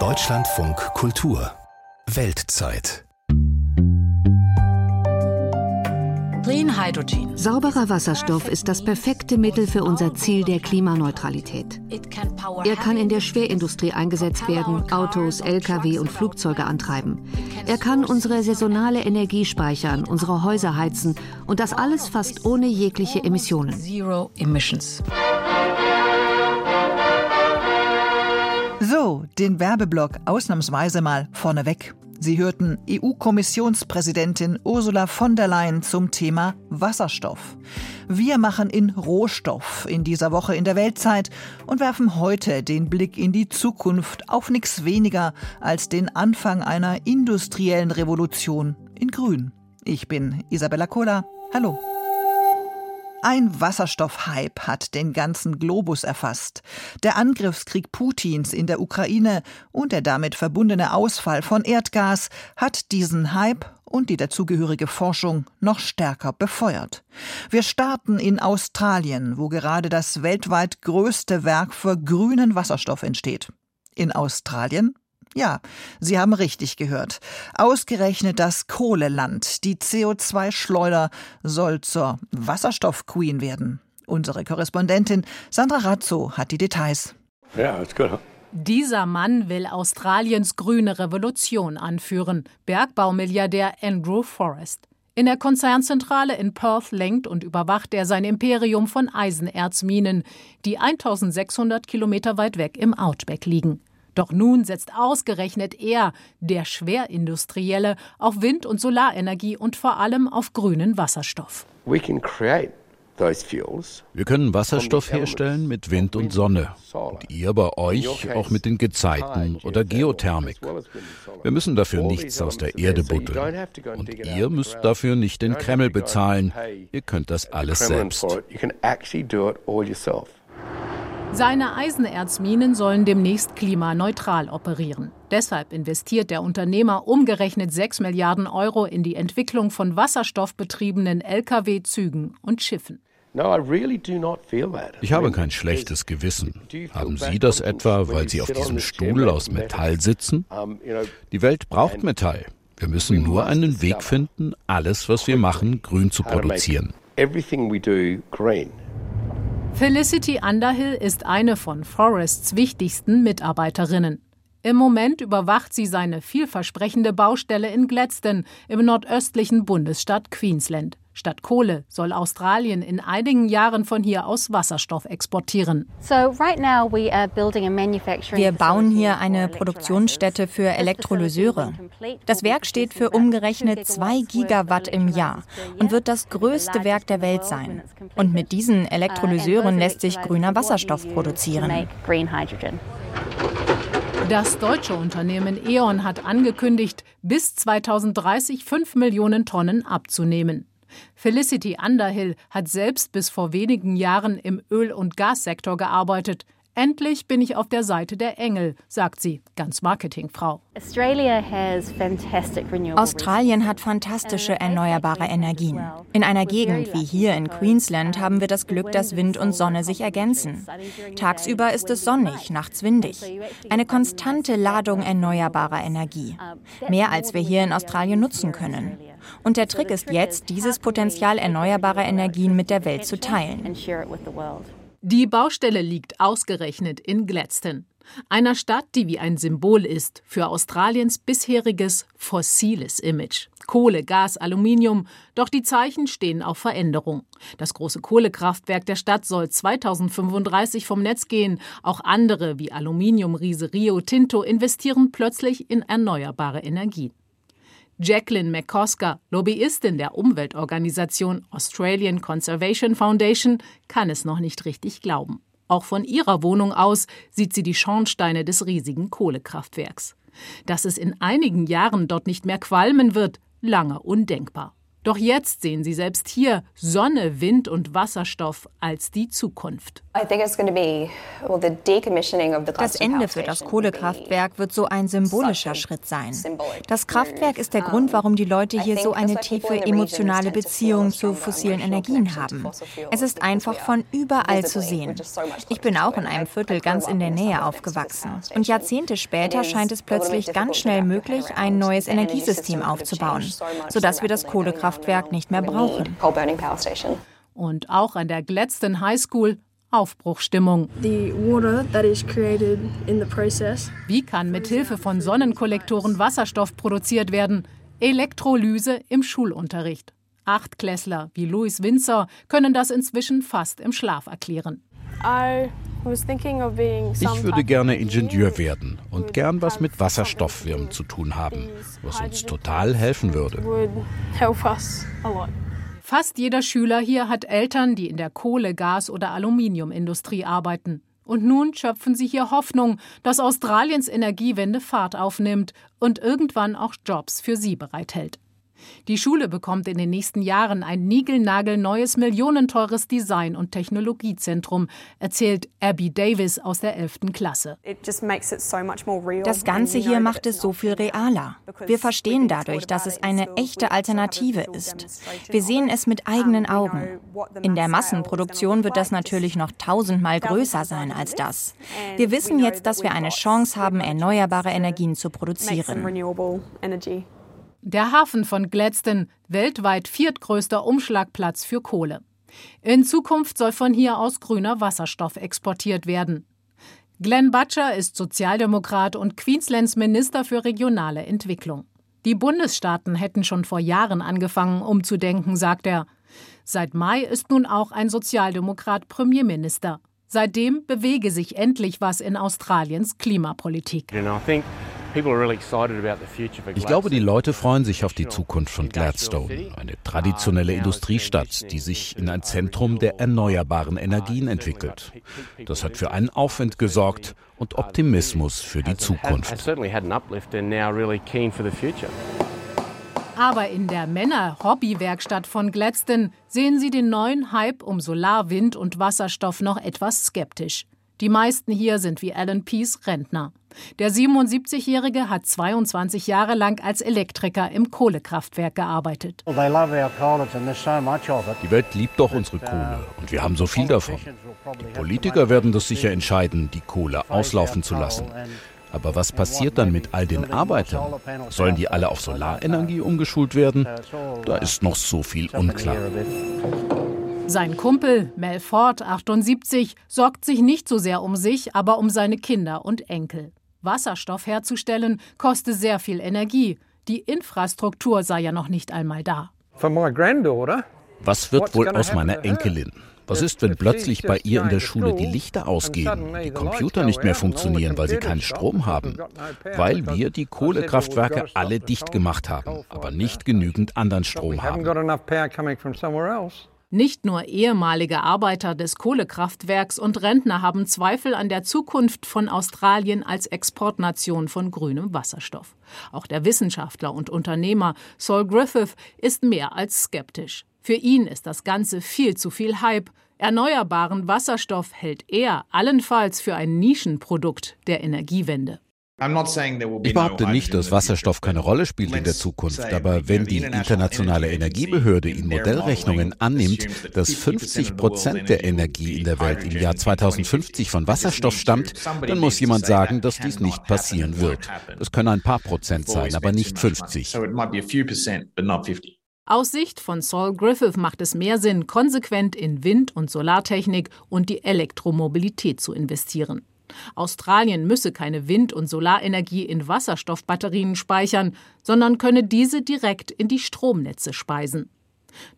Deutschlandfunk Kultur Weltzeit Clean Hydrogen. Sauberer Wasserstoff ist das perfekte Mittel für unser Ziel der Klimaneutralität. Er kann in der Schwerindustrie eingesetzt werden, Autos, Lkw und Flugzeuge antreiben. Er kann unsere saisonale Energie speichern, unsere Häuser heizen und das alles fast ohne jegliche Emissionen. Zero emissions. So, den Werbeblock ausnahmsweise mal vorneweg. Sie hörten EU-Kommissionspräsidentin Ursula von der Leyen zum Thema Wasserstoff. Wir machen in Rohstoff in dieser Woche in der Weltzeit und werfen heute den Blick in die Zukunft auf nichts weniger als den Anfang einer industriellen Revolution in Grün. Ich bin Isabella Kohler. Hallo. Ein Wasserstoffhype hat den ganzen Globus erfasst. Der Angriffskrieg Putins in der Ukraine und der damit verbundene Ausfall von Erdgas hat diesen Hype und die dazugehörige Forschung noch stärker befeuert. Wir starten in Australien, wo gerade das weltweit größte Werk für grünen Wasserstoff entsteht. In Australien ja, Sie haben richtig gehört. Ausgerechnet das Kohleland, die CO2-Schleuder, soll zur Wasserstoff-Queen werden. Unsere Korrespondentin Sandra Razzo hat die Details. Ja, ist gut. Dieser Mann will Australiens grüne Revolution anführen. Bergbaumilliardär Andrew Forrest. In der Konzernzentrale in Perth lenkt und überwacht er sein Imperium von Eisenerzminen, die 1600 Kilometer weit weg im Outback liegen. Doch nun setzt ausgerechnet er, der Schwerindustrielle, auf Wind- und Solarenergie und vor allem auf grünen Wasserstoff. We can create wir können Wasserstoff herstellen mit Wind und Sonne. Und ihr bei euch auch mit den Gezeiten oder Geothermik. Wir müssen dafür nichts aus der Erde buddeln. Und ihr müsst dafür nicht den Kreml bezahlen. Ihr könnt das alles selbst. Seine Eisenerzminen sollen demnächst klimaneutral operieren. Deshalb investiert der Unternehmer umgerechnet 6 Milliarden Euro in die Entwicklung von wasserstoffbetriebenen Lkw-Zügen und Schiffen. Ich habe kein schlechtes Gewissen. Haben Sie das etwa, weil Sie auf diesem Stuhl aus Metall sitzen? Die Welt braucht Metall. Wir müssen nur einen Weg finden, alles, was wir machen, grün zu produzieren. Felicity Underhill ist eine von Forests wichtigsten Mitarbeiterinnen. Im Moment überwacht sie seine vielversprechende Baustelle in Gladstone im nordöstlichen Bundesstaat Queensland. Statt Kohle soll Australien in einigen Jahren von hier aus Wasserstoff exportieren. Wir bauen hier eine Produktionsstätte für Elektrolyseure. Das Werk steht für umgerechnet 2 Gigawatt im Jahr und wird das größte Werk der Welt sein. Und mit diesen Elektrolyseuren lässt sich grüner Wasserstoff produzieren. Das deutsche Unternehmen E.ON hat angekündigt, bis 2030 5 Millionen Tonnen abzunehmen. Felicity Underhill hat selbst bis vor wenigen Jahren im Öl- und Gassektor gearbeitet. Endlich bin ich auf der Seite der Engel, sagt sie, ganz Marketingfrau. Australien hat fantastische erneuerbare Energien. In einer Gegend wie hier in Queensland haben wir das Glück, dass Wind und Sonne sich ergänzen. Tagsüber ist es sonnig, nachts windig. Eine konstante Ladung erneuerbarer Energie. Mehr als wir hier in Australien nutzen können. Und der Trick ist jetzt, dieses Potenzial erneuerbarer Energien mit der Welt zu teilen. Die Baustelle liegt ausgerechnet in Gladstone, einer Stadt, die wie ein Symbol ist für Australiens bisheriges fossiles Image. Kohle, Gas, Aluminium, doch die Zeichen stehen auf Veränderung. Das große Kohlekraftwerk der Stadt soll 2035 vom Netz gehen. Auch andere wie Aluminiumriese Rio Tinto investieren plötzlich in erneuerbare Energien. Jacqueline McCosker, Lobbyistin der Umweltorganisation Australian Conservation Foundation, kann es noch nicht richtig glauben. Auch von ihrer Wohnung aus sieht sie die Schornsteine des riesigen Kohlekraftwerks. Dass es in einigen Jahren dort nicht mehr qualmen wird, lange undenkbar. Doch jetzt sehen sie selbst hier Sonne, Wind und Wasserstoff als die Zukunft. Das Ende für das Kohlekraftwerk wird so ein symbolischer Schritt sein. Das Kraftwerk ist der Grund, warum die Leute hier so eine tiefe emotionale Beziehung zu fossilen Energien haben. Es ist einfach von überall zu sehen. Ich bin auch in einem Viertel ganz in der Nähe aufgewachsen. Und Jahrzehnte später scheint es plötzlich ganz schnell möglich, ein neues Energiesystem aufzubauen, sodass wir das Kohlekraftwerk nicht mehr brauchen. Und auch an der Gladstone High School Aufbruchstimmung. Wie kann mithilfe von Sonnenkollektoren Wasserstoff produziert werden? Elektrolyse im Schulunterricht. Achtklässler wie Louis Windsor können das inzwischen fast im Schlaf erklären. Ich würde gerne Ingenieur werden und gern was mit Wasserstofffirmen zu tun haben, was uns total helfen würde. Fast jeder Schüler hier hat Eltern, die in der Kohle-, Gas- oder Aluminiumindustrie arbeiten. Und nun schöpfen sie hier Hoffnung, dass Australiens Energiewende Fahrt aufnimmt und irgendwann auch Jobs für sie bereithält. Die Schule bekommt in den nächsten Jahren ein niegelnagelneues, millionenteures Design- und Technologiezentrum, erzählt Abby Davis aus der 11. Klasse. Das Ganze hier macht es so viel realer. Wir verstehen dadurch, dass es eine echte Alternative ist. Wir sehen es mit eigenen Augen. In der Massenproduktion wird das natürlich noch tausendmal größer sein als das. Wir wissen jetzt, dass wir eine Chance haben, erneuerbare Energien zu produzieren. Der Hafen von Gladstone, weltweit viertgrößter Umschlagplatz für Kohle. In Zukunft soll von hier aus grüner Wasserstoff exportiert werden. Glenn Butcher ist Sozialdemokrat und Queenslands Minister für regionale Entwicklung. Die Bundesstaaten hätten schon vor Jahren angefangen, umzudenken, sagt er. Seit Mai ist nun auch ein Sozialdemokrat Premierminister. Seitdem bewege sich endlich was in Australiens Klimapolitik. Ich glaube, die Leute freuen sich auf die Zukunft von Gladstone, eine traditionelle Industriestadt, die sich in ein Zentrum der erneuerbaren Energien entwickelt. Das hat für einen Aufwind gesorgt und Optimismus für die Zukunft. Aber in der Männer-Hobby-Werkstatt von Gladstone sehen sie den neuen Hype um Solar, Wind und Wasserstoff noch etwas skeptisch. Die meisten hier sind wie Alan Peace Rentner. Der 77-Jährige hat 22 Jahre lang als Elektriker im Kohlekraftwerk gearbeitet. Die Welt liebt doch unsere Kohle und wir haben so viel davon. Die Politiker werden das sicher entscheiden, die Kohle auslaufen zu lassen. Aber was passiert dann mit all den Arbeitern? Sollen die alle auf Solarenergie umgeschult werden? Da ist noch so viel unklar. Sein Kumpel Mel Ford, 78, sorgt sich nicht so sehr um sich, aber um seine Kinder und Enkel. Wasserstoff herzustellen kostet sehr viel Energie. Die Infrastruktur sei ja noch nicht einmal da. Was wird wohl aus meiner Enkelin? Was ist, wenn plötzlich bei ihr in der Schule die Lichter ausgehen, die Computer nicht mehr funktionieren, weil sie keinen Strom haben? Weil wir die Kohlekraftwerke alle dicht gemacht haben, aber nicht genügend anderen Strom haben. Nicht nur ehemalige Arbeiter des Kohlekraftwerks und Rentner haben Zweifel an der Zukunft von Australien als Exportnation von grünem Wasserstoff. Auch der Wissenschaftler und Unternehmer Saul Griffith ist mehr als skeptisch. Für ihn ist das Ganze viel zu viel Hype. Erneuerbaren Wasserstoff hält er allenfalls für ein Nischenprodukt der Energiewende. Ich behaupte nicht, dass Wasserstoff keine Rolle spielt in der Zukunft, aber wenn die Internationale Energiebehörde in Modellrechnungen annimmt, dass 50 Prozent der Energie in der Welt im Jahr 2050 von Wasserstoff stammt, dann muss jemand sagen, dass dies nicht passieren wird. Es können ein paar Prozent sein, aber nicht 50. Aus Sicht von Saul Griffith macht es mehr Sinn, konsequent in Wind- und Solartechnik und die Elektromobilität zu investieren. Australien müsse keine Wind- und Solarenergie in Wasserstoffbatterien speichern, sondern könne diese direkt in die Stromnetze speisen.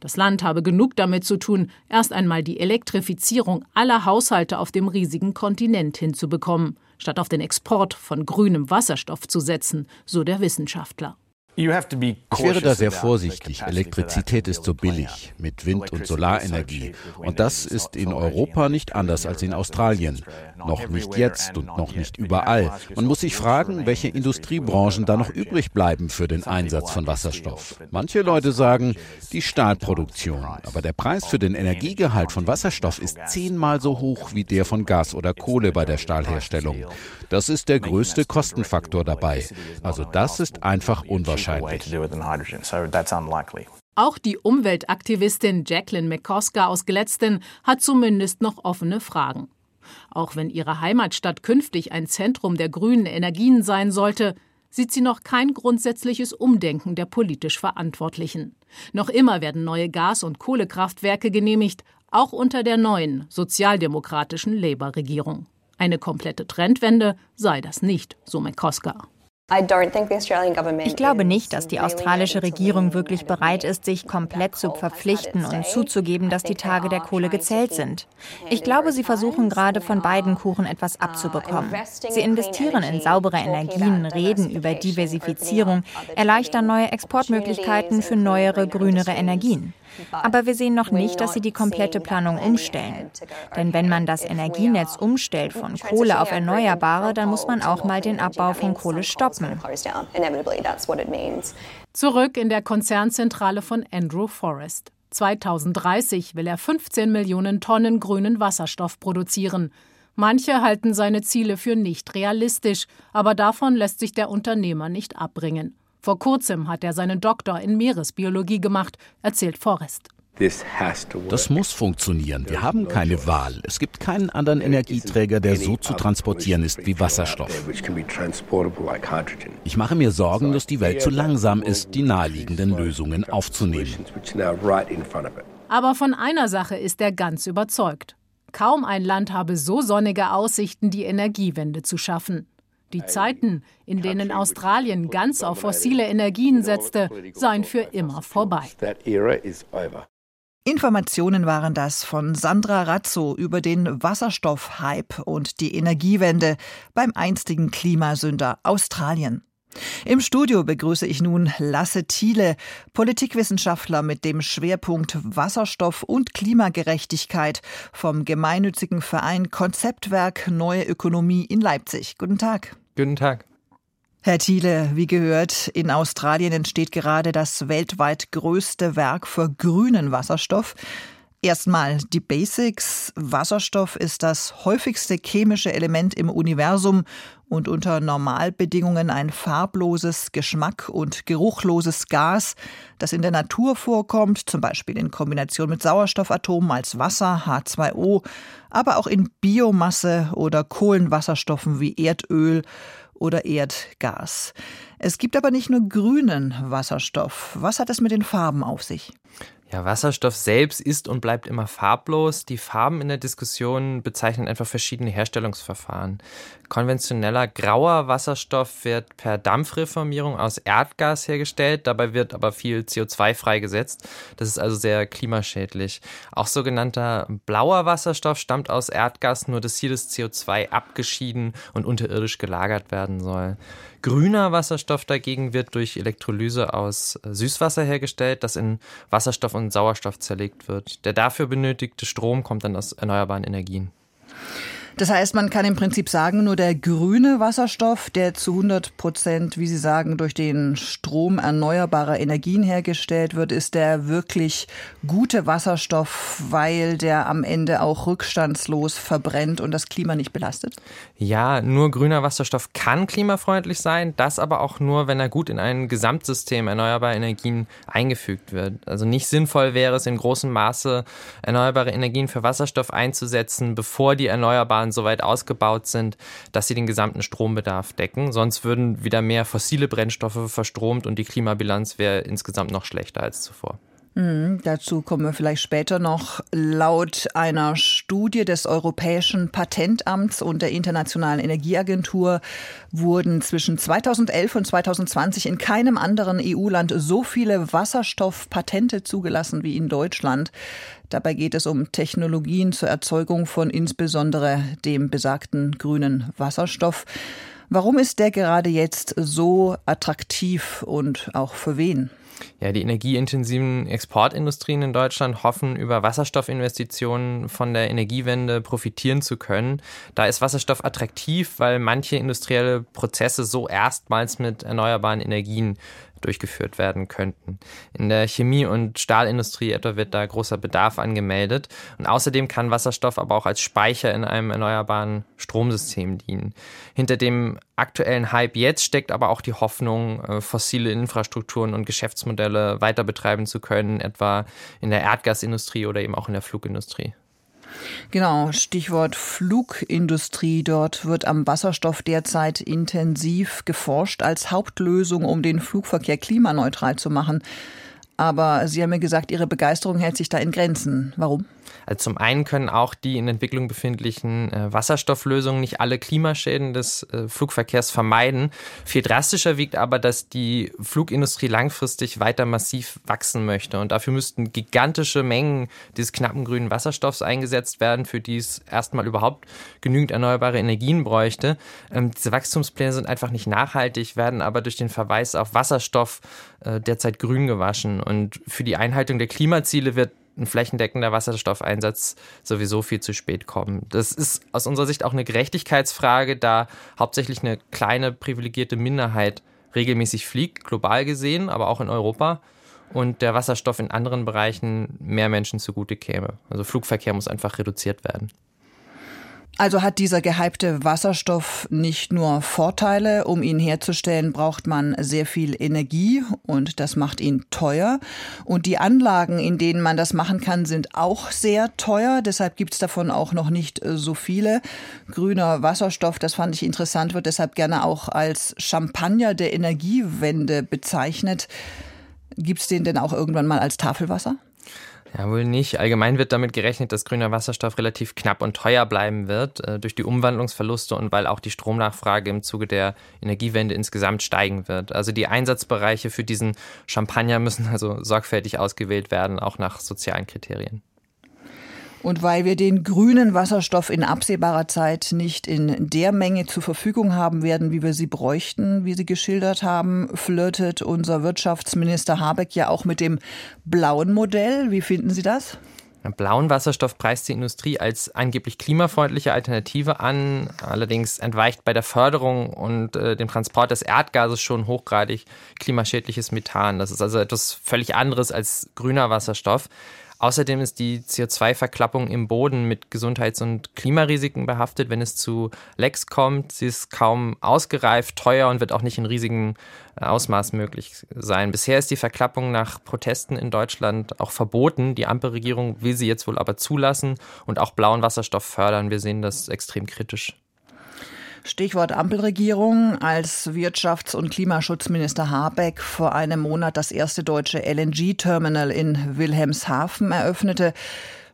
Das Land habe genug damit zu tun, erst einmal die Elektrifizierung aller Haushalte auf dem riesigen Kontinent hinzubekommen, statt auf den Export von grünem Wasserstoff zu setzen, so der Wissenschaftler. Ich wäre da sehr vorsichtig. Elektrizität ist so billig mit Wind- und Solarenergie. Und das ist in Europa nicht anders als in Australien. Noch nicht jetzt und noch nicht überall. Man muss sich fragen, welche Industriebranchen da noch übrig bleiben für den Einsatz von Wasserstoff. Manche Leute sagen, die Stahlproduktion. Aber der Preis für den Energiegehalt von Wasserstoff ist zehnmal so hoch wie der von Gas oder Kohle bei der Stahlherstellung. Das ist der größte Kostenfaktor dabei. Also das ist einfach unwahrscheinlich. Auch die Umweltaktivistin Jacqueline McCosker aus Gladstone hat zumindest noch offene Fragen. Auch wenn ihre Heimatstadt künftig ein Zentrum der grünen Energien sein sollte, sieht sie noch kein grundsätzliches Umdenken der politisch Verantwortlichen. Noch immer werden neue Gas- und Kohlekraftwerke genehmigt, auch unter der neuen sozialdemokratischen Labour-Regierung. Eine komplette Trendwende sei das nicht, so McCosker. Ich glaube nicht, dass die australische Regierung wirklich bereit ist, sich komplett zu verpflichten und zuzugeben, dass die Tage der Kohle gezählt sind. Ich glaube, sie versuchen gerade von beiden Kuchen etwas abzubekommen. Sie investieren in saubere Energien, reden über Diversifizierung, erleichtern neue Exportmöglichkeiten für neuere, grünere Energien. Aber wir sehen noch nicht, dass sie die komplette Planung umstellen. Denn wenn man das Energienetz umstellt von Kohle auf Erneuerbare, dann muss man auch mal den Abbau von Kohle stoppen. Zurück in der Konzernzentrale von Andrew Forrest. 2030 will er 15 Millionen Tonnen grünen Wasserstoff produzieren. Manche halten seine Ziele für nicht realistisch, aber davon lässt sich der Unternehmer nicht abbringen. Vor kurzem hat er seinen Doktor in Meeresbiologie gemacht, erzählt Forrest. Das muss funktionieren. Wir haben keine Wahl. Es gibt keinen anderen Energieträger, der so zu transportieren ist wie Wasserstoff. Ich mache mir Sorgen, dass die Welt zu langsam ist, die naheliegenden Lösungen aufzunehmen. Aber von einer Sache ist er ganz überzeugt. Kaum ein Land habe so sonnige Aussichten, die Energiewende zu schaffen. Die Zeiten, in denen Australien ganz auf fossile Energien setzte, seien für immer vorbei. Informationen waren das von Sandra Razzo über den Wasserstoffhype und die Energiewende beim einstigen Klimasünder Australien. Im Studio begrüße ich nun Lasse Thiele, Politikwissenschaftler mit dem Schwerpunkt Wasserstoff und Klimagerechtigkeit vom gemeinnützigen Verein Konzeptwerk Neue Ökonomie in Leipzig. Guten Tag. Guten Tag. Herr Thiele, wie gehört, in Australien entsteht gerade das weltweit größte Werk für grünen Wasserstoff. Erstmal die Basics. Wasserstoff ist das häufigste chemische Element im Universum und unter Normalbedingungen ein farbloses, geschmack- und geruchloses Gas, das in der Natur vorkommt, zum Beispiel in Kombination mit Sauerstoffatomen als Wasser, H2O, aber auch in Biomasse oder Kohlenwasserstoffen wie Erdöl oder Erdgas. Es gibt aber nicht nur grünen Wasserstoff. Was hat es mit den Farben auf sich? Ja, Wasserstoff selbst ist und bleibt immer farblos. Die Farben in der Diskussion bezeichnen einfach verschiedene Herstellungsverfahren. Konventioneller grauer Wasserstoff wird per Dampfreformierung aus Erdgas hergestellt, dabei wird aber viel CO2 freigesetzt. Das ist also sehr klimaschädlich. Auch sogenannter blauer Wasserstoff stammt aus Erdgas, nur dass hier das CO2 abgeschieden und unterirdisch gelagert werden soll. Grüner Wasserstoff dagegen wird durch Elektrolyse aus Süßwasser hergestellt, das in Wasserstoff und Sauerstoff zerlegt wird. Der dafür benötigte Strom kommt dann aus erneuerbaren Energien. Das heißt, man kann im Prinzip sagen, nur der grüne Wasserstoff, der zu 100 Prozent, wie Sie sagen, durch den Strom erneuerbarer Energien hergestellt wird, ist der wirklich gute Wasserstoff, weil der am Ende auch rückstandslos verbrennt und das Klima nicht belastet? Ja, nur grüner Wasserstoff kann klimafreundlich sein, das aber auch nur, wenn er gut in ein Gesamtsystem erneuerbarer Energien eingefügt wird. Also nicht sinnvoll wäre es in großem Maße, erneuerbare Energien für Wasserstoff einzusetzen, bevor die erneuerbaren Erneuerbaren so weit ausgebaut sind, dass sie den gesamten Strombedarf decken. Sonst würden wieder mehr fossile Brennstoffe verstromt und die Klimabilanz wäre insgesamt noch schlechter als zuvor. Mhm, dazu kommen wir vielleicht später noch. Laut einer Studie des Europäischen Patentamts und der Internationalen Energieagentur wurden zwischen 2011 und 2020 in keinem anderen EU-Land so viele Wasserstoffpatente zugelassen wie in Deutschland. Dabei geht es um Technologien zur Erzeugung von insbesondere dem besagten grünen Wasserstoff. Warum ist der gerade jetzt so attraktiv und auch für wen? Ja, die energieintensiven Exportindustrien in Deutschland hoffen, über Wasserstoffinvestitionen von der Energiewende profitieren zu können. Da ist Wasserstoff attraktiv, weil manche industrielle Prozesse so erstmals mit erneuerbaren Energien durchgeführt werden könnten. In der Chemie- und Stahlindustrie etwa wird da großer Bedarf angemeldet. Und außerdem kann Wasserstoff aber auch als Speicher in einem erneuerbaren Stromsystem dienen. Hinter dem aktuellen Hype jetzt steckt aber auch die Hoffnung, äh, fossile Infrastrukturen und Geschäftsmodelle weiter betreiben zu können, etwa in der Erdgasindustrie oder eben auch in der Flugindustrie. Genau, Stichwort Flugindustrie. Dort wird am Wasserstoff derzeit intensiv geforscht als Hauptlösung, um den Flugverkehr klimaneutral zu machen. Aber Sie haben mir gesagt, Ihre Begeisterung hält sich da in Grenzen. Warum? Also zum einen können auch die in Entwicklung befindlichen äh, Wasserstofflösungen nicht alle Klimaschäden des äh, Flugverkehrs vermeiden. Viel drastischer wiegt aber, dass die Flugindustrie langfristig weiter massiv wachsen möchte. Und dafür müssten gigantische Mengen dieses knappen grünen Wasserstoffs eingesetzt werden, für die es erstmal überhaupt genügend erneuerbare Energien bräuchte. Ähm, diese Wachstumspläne sind einfach nicht nachhaltig, werden aber durch den Verweis auf Wasserstoff äh, derzeit grün gewaschen. Und für die Einhaltung der Klimaziele wird ein flächendeckender Wasserstoffeinsatz sowieso viel zu spät kommen. Das ist aus unserer Sicht auch eine Gerechtigkeitsfrage, da hauptsächlich eine kleine privilegierte Minderheit regelmäßig fliegt, global gesehen, aber auch in Europa und der Wasserstoff in anderen Bereichen mehr Menschen zugute käme. Also Flugverkehr muss einfach reduziert werden. Also hat dieser gehypte Wasserstoff nicht nur Vorteile, um ihn herzustellen, braucht man sehr viel Energie und das macht ihn teuer. Und die Anlagen, in denen man das machen kann, sind auch sehr teuer. Deshalb gibt es davon auch noch nicht äh, so viele. Grüner Wasserstoff, das fand ich interessant, wird deshalb gerne auch als Champagner der Energiewende bezeichnet. Gibt es den denn auch irgendwann mal als Tafelwasser? Ja, wohl nicht. Allgemein wird damit gerechnet, dass grüner Wasserstoff relativ knapp und teuer bleiben wird äh, durch die Umwandlungsverluste und weil auch die Stromnachfrage im Zuge der Energiewende insgesamt steigen wird. Also die Einsatzbereiche für diesen Champagner müssen also sorgfältig ausgewählt werden, auch nach sozialen Kriterien. Und weil wir den grünen Wasserstoff in absehbarer Zeit nicht in der Menge zur Verfügung haben werden, wie wir sie bräuchten, wie Sie geschildert haben, flirtet unser Wirtschaftsminister Habeck ja auch mit dem blauen Modell. Wie finden Sie das? Blauen Wasserstoff preist die Industrie als angeblich klimafreundliche Alternative an. Allerdings entweicht bei der Förderung und äh, dem Transport des Erdgases schon hochgradig klimaschädliches Methan. Das ist also etwas völlig anderes als grüner Wasserstoff. Außerdem ist die CO2-Verklappung im Boden mit Gesundheits- und Klimarisiken behaftet, wenn es zu Lecks kommt. Sie ist kaum ausgereift, teuer und wird auch nicht in riesigem äh, Ausmaß möglich sein. Bisher ist die Verklappung nach Protesten in Deutschland auch verboten. Die Ampelregierung will sie jetzt wohl aber zulassen und auch blauen Wasserstoff fördern. Wir sehen das extrem kritisch. Stichwort Ampelregierung. Als Wirtschafts- und Klimaschutzminister Habeck vor einem Monat das erste deutsche LNG-Terminal in Wilhelmshaven eröffnete,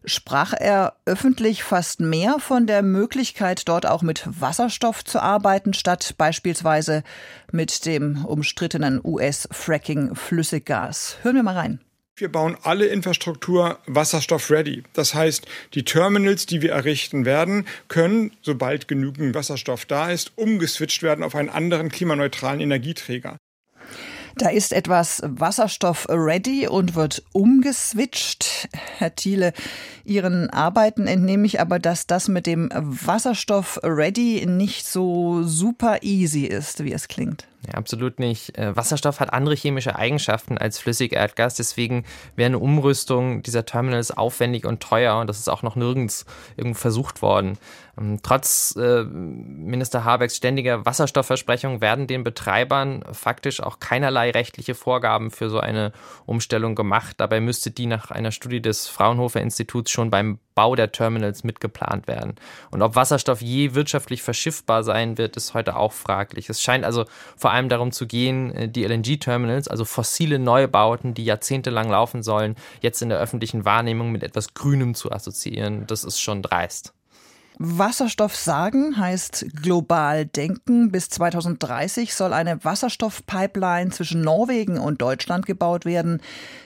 sprach er öffentlich fast mehr von der Möglichkeit, dort auch mit Wasserstoff zu arbeiten, statt beispielsweise mit dem umstrittenen US-Fracking-Flüssiggas. Hören wir mal rein. Wir bauen alle Infrastruktur wasserstoff-ready. Das heißt, die Terminals, die wir errichten werden, können, sobald genügend Wasserstoff da ist, umgeswitcht werden auf einen anderen klimaneutralen Energieträger. Da ist etwas Wasserstoff ready und wird umgeswitcht. Herr Thiele, Ihren Arbeiten entnehme ich aber, dass das mit dem Wasserstoff ready nicht so super easy ist, wie es klingt. Ja, absolut nicht. Äh, Wasserstoff hat andere chemische Eigenschaften als Flüssigerdgas. Deswegen wäre eine Umrüstung dieser Terminals aufwendig und teuer. Und das ist auch noch nirgends irgendwo versucht worden. Ähm, trotz äh, Minister Habecks ständiger Wasserstoffversprechung werden den Betreibern faktisch auch keinerlei rechtliche Vorgaben für so eine Umstellung gemacht. Dabei müsste die nach einer Studie des Fraunhofer Instituts schon beim Bau der Terminals mitgeplant werden. Und ob Wasserstoff je wirtschaftlich verschiffbar sein wird, ist heute auch fraglich. Es scheint also vor allem darum zu gehen, äh, die LNG-Terminals, also fossile Neubauten, die jahrzehntelang laufen sollen, jetzt in der öffentlichen Wahrnehmung mit etwas Grünem zu assoziieren. Das ist schon dreist. Wasserstoff sagen heißt global denken. Bis 2030 soll eine Wasserstoffpipeline zwischen Norwegen und Deutschland gebaut werden.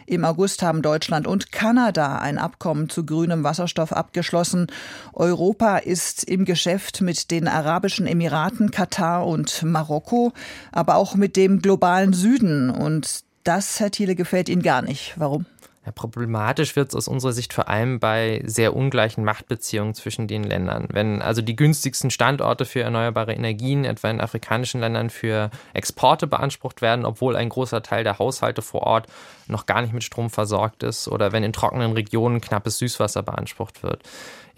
Im August haben Deutschland und Kanada ein Abkommen zu grünem Wasserstoff abgeschlossen. Europa ist im Geschäft mit den Arabischen Emiraten, Katar und Marokko, aber auch mit dem globalen Süden. Und das, Herr Thiele, gefällt Ihnen gar nicht. Warum? Ja, problematisch wird es aus unserer Sicht vor allem bei sehr ungleichen Machtbeziehungen zwischen den Ländern. Wenn also die günstigsten Standorte für erneuerbare Energien, etwa in afrikanischen Ländern, für Exporte beansprucht werden, obwohl ein großer Teil der Haushalte vor Ort noch gar nicht mit Strom versorgt ist, oder wenn in trockenen Regionen knappes Süßwasser beansprucht wird.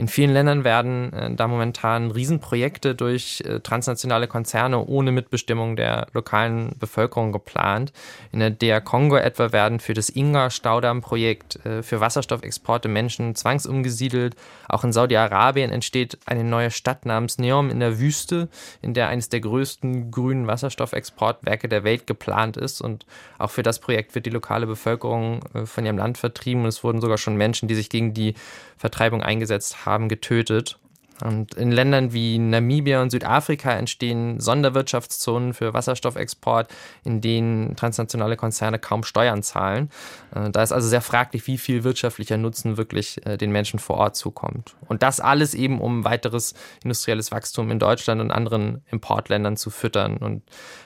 In vielen Ländern werden äh, da momentan Riesenprojekte durch äh, transnationale Konzerne ohne Mitbestimmung der lokalen Bevölkerung geplant. In der DR Kongo etwa werden für das Inga-Staudamm-Projekt äh, für Wasserstoffexporte Menschen zwangsumgesiedelt. Auch in Saudi-Arabien entsteht eine neue Stadt namens Neom in der Wüste, in der eines der größten grünen Wasserstoffexportwerke der Welt geplant ist. Und auch für das Projekt wird die lokale Bevölkerung von ihrem Land vertrieben. Es wurden sogar schon Menschen, die sich gegen die Vertreibung eingesetzt haben, getötet. Und in Ländern wie Namibia und Südafrika entstehen Sonderwirtschaftszonen für Wasserstoffexport, in denen transnationale Konzerne kaum Steuern zahlen. Äh, da ist also sehr fraglich, wie viel wirtschaftlicher Nutzen wirklich äh, den Menschen vor Ort zukommt. Und das alles eben, um weiteres industrielles Wachstum in Deutschland und anderen Importländern zu füttern. Und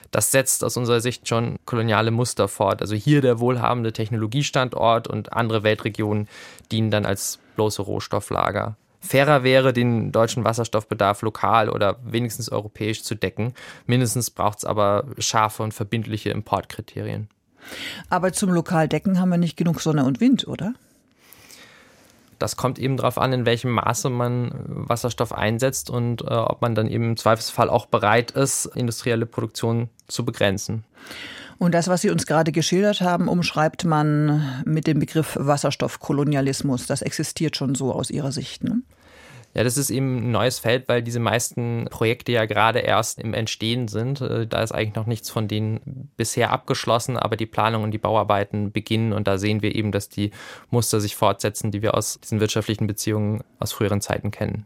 das setzt aus unserer Sicht schon koloniale Muster fort. Also hier der wohlhabende Technologiestandort und andere Weltregionen dienen dann als bloße Rohstofflager. Fairer wäre, den deutschen Wasserstoffbedarf lokal oder wenigstens europäisch zu decken. Mindestens braucht es aber scharfe und verbindliche Importkriterien. Aber zum Lokaldecken haben wir nicht genug Sonne und Wind, oder? Das kommt eben darauf an, in welchem Maße man Wasserstoff einsetzt und äh, ob man dann eben im Zweifelsfall auch bereit ist, industrielle Produktion zu begrenzen. Und das, was Sie uns gerade geschildert haben, umschreibt man mit dem Begriff Wasserstoffkolonialismus. Das existiert schon so aus Ihrer Sicht. Ne? Ja, das ist eben ein neues Feld, weil diese meisten Projekte ja gerade erst im Entstehen sind. Äh, da ist eigentlich noch nichts von denen bisher abgeschlossen, aber die Planung und die Bauarbeiten beginnen und da sehen wir eben, dass die Muster sich fortsetzen, die wir aus diesen wirtschaftlichen Beziehungen aus früheren Zeiten kennen.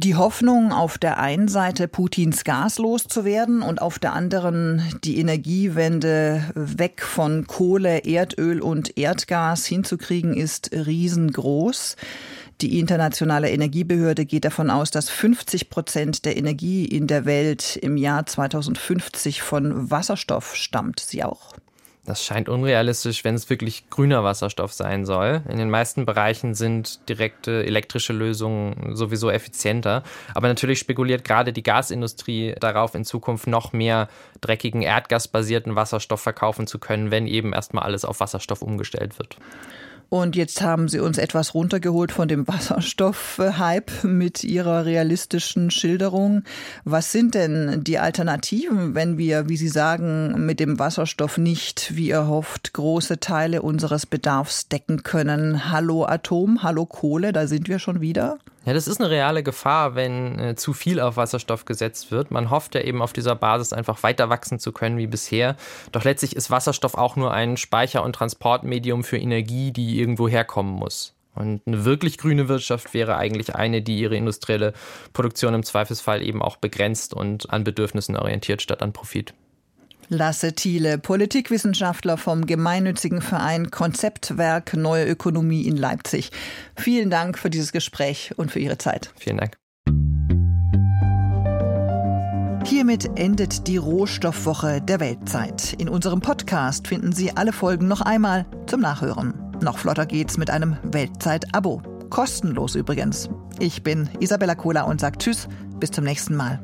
Die Hoffnung, auf der einen Seite Putins Gas loszuwerden und auf der anderen die Energiewende weg von Kohle, Erdöl und Erdgas hinzukriegen, ist riesengroß. Die Internationale Energiebehörde geht davon aus, dass 50 Prozent der Energie in der Welt im Jahr 2050 von Wasserstoff stammt. Sie auch? Das scheint unrealistisch, wenn es wirklich grüner Wasserstoff sein soll. In den meisten Bereichen sind direkte elektrische Lösungen sowieso effizienter. Aber natürlich spekuliert gerade die Gasindustrie darauf, in Zukunft noch mehr dreckigen erdgasbasierten Wasserstoff verkaufen zu können, wenn eben erstmal alles auf Wasserstoff umgestellt wird. Und jetzt haben Sie uns etwas runtergeholt von dem Wasserstoff-Hype mit Ihrer realistischen Schilderung. Was sind denn die Alternativen, wenn wir, wie Sie sagen, mit dem Wasserstoff nicht, wie erhofft, große Teile unseres Bedarfs decken können? Hallo Atom, hallo Kohle, da sind wir schon wieder? Ja, das ist eine reale Gefahr, wenn äh, zu viel auf Wasserstoff gesetzt wird. Man hofft ja eben auf dieser Basis einfach weiter wachsen zu können wie bisher. Doch letztlich ist Wasserstoff auch nur ein Speicher- und Transportmedium für Energie, die irgendwo herkommen muss. Und eine wirklich grüne Wirtschaft wäre eigentlich eine, die ihre industrielle Produktion im Zweifelsfall eben auch begrenzt und an Bedürfnissen orientiert statt an Profit. Lasse Thiele, Politikwissenschaftler vom gemeinnützigen Verein Konzeptwerk Neue Ökonomie in Leipzig. Vielen Dank für dieses Gespräch und für Ihre Zeit. Vielen Dank. Hiermit endet die Rohstoffwoche der Weltzeit. In unserem Podcast finden Sie alle Folgen noch einmal zum Nachhören. Noch flotter geht's mit einem Weltzeit-Abo. Kostenlos übrigens. Ich bin Isabella Kohler und sage Tschüss, bis zum nächsten Mal.